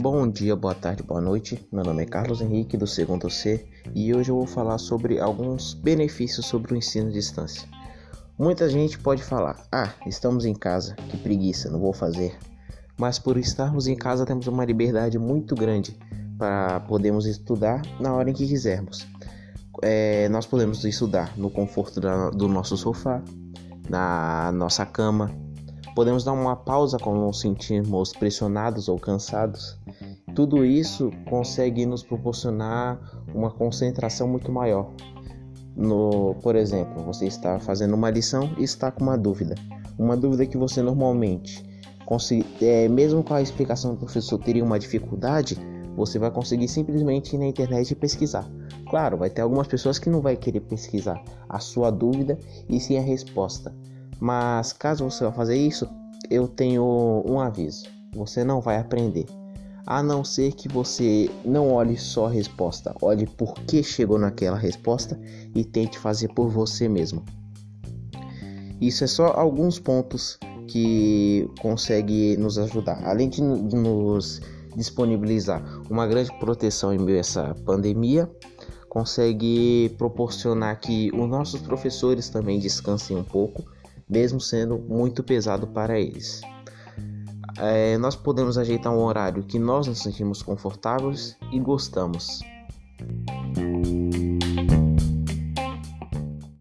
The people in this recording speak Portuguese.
Bom dia, boa tarde, boa noite. Meu nome é Carlos Henrique do segundo C e hoje eu vou falar sobre alguns benefícios sobre o ensino à distância. Muita gente pode falar: "Ah, estamos em casa, que preguiça, não vou fazer". Mas por estarmos em casa temos uma liberdade muito grande para podermos estudar na hora em que quisermos. É, nós podemos estudar no conforto da, do nosso sofá, na nossa cama, Podemos dar uma pausa quando nos sentirmos pressionados ou cansados. Tudo isso consegue nos proporcionar uma concentração muito maior. No, por exemplo, você está fazendo uma lição e está com uma dúvida. Uma dúvida que você normalmente, é, mesmo com a explicação do professor, teria uma dificuldade, você vai conseguir simplesmente ir na internet e pesquisar. Claro, vai ter algumas pessoas que não vai querer pesquisar a sua dúvida e sim a resposta. Mas caso você vá fazer isso, eu tenho um aviso: você não vai aprender. A não ser que você não olhe só a resposta, olhe por que chegou naquela resposta e tente fazer por você mesmo. Isso é só alguns pontos que consegue nos ajudar, além de nos disponibilizar uma grande proteção em meio a essa pandemia, consegue proporcionar que os nossos professores também descansem um pouco mesmo sendo muito pesado para eles. É, nós podemos ajeitar um horário que nós nos sentimos confortáveis e gostamos.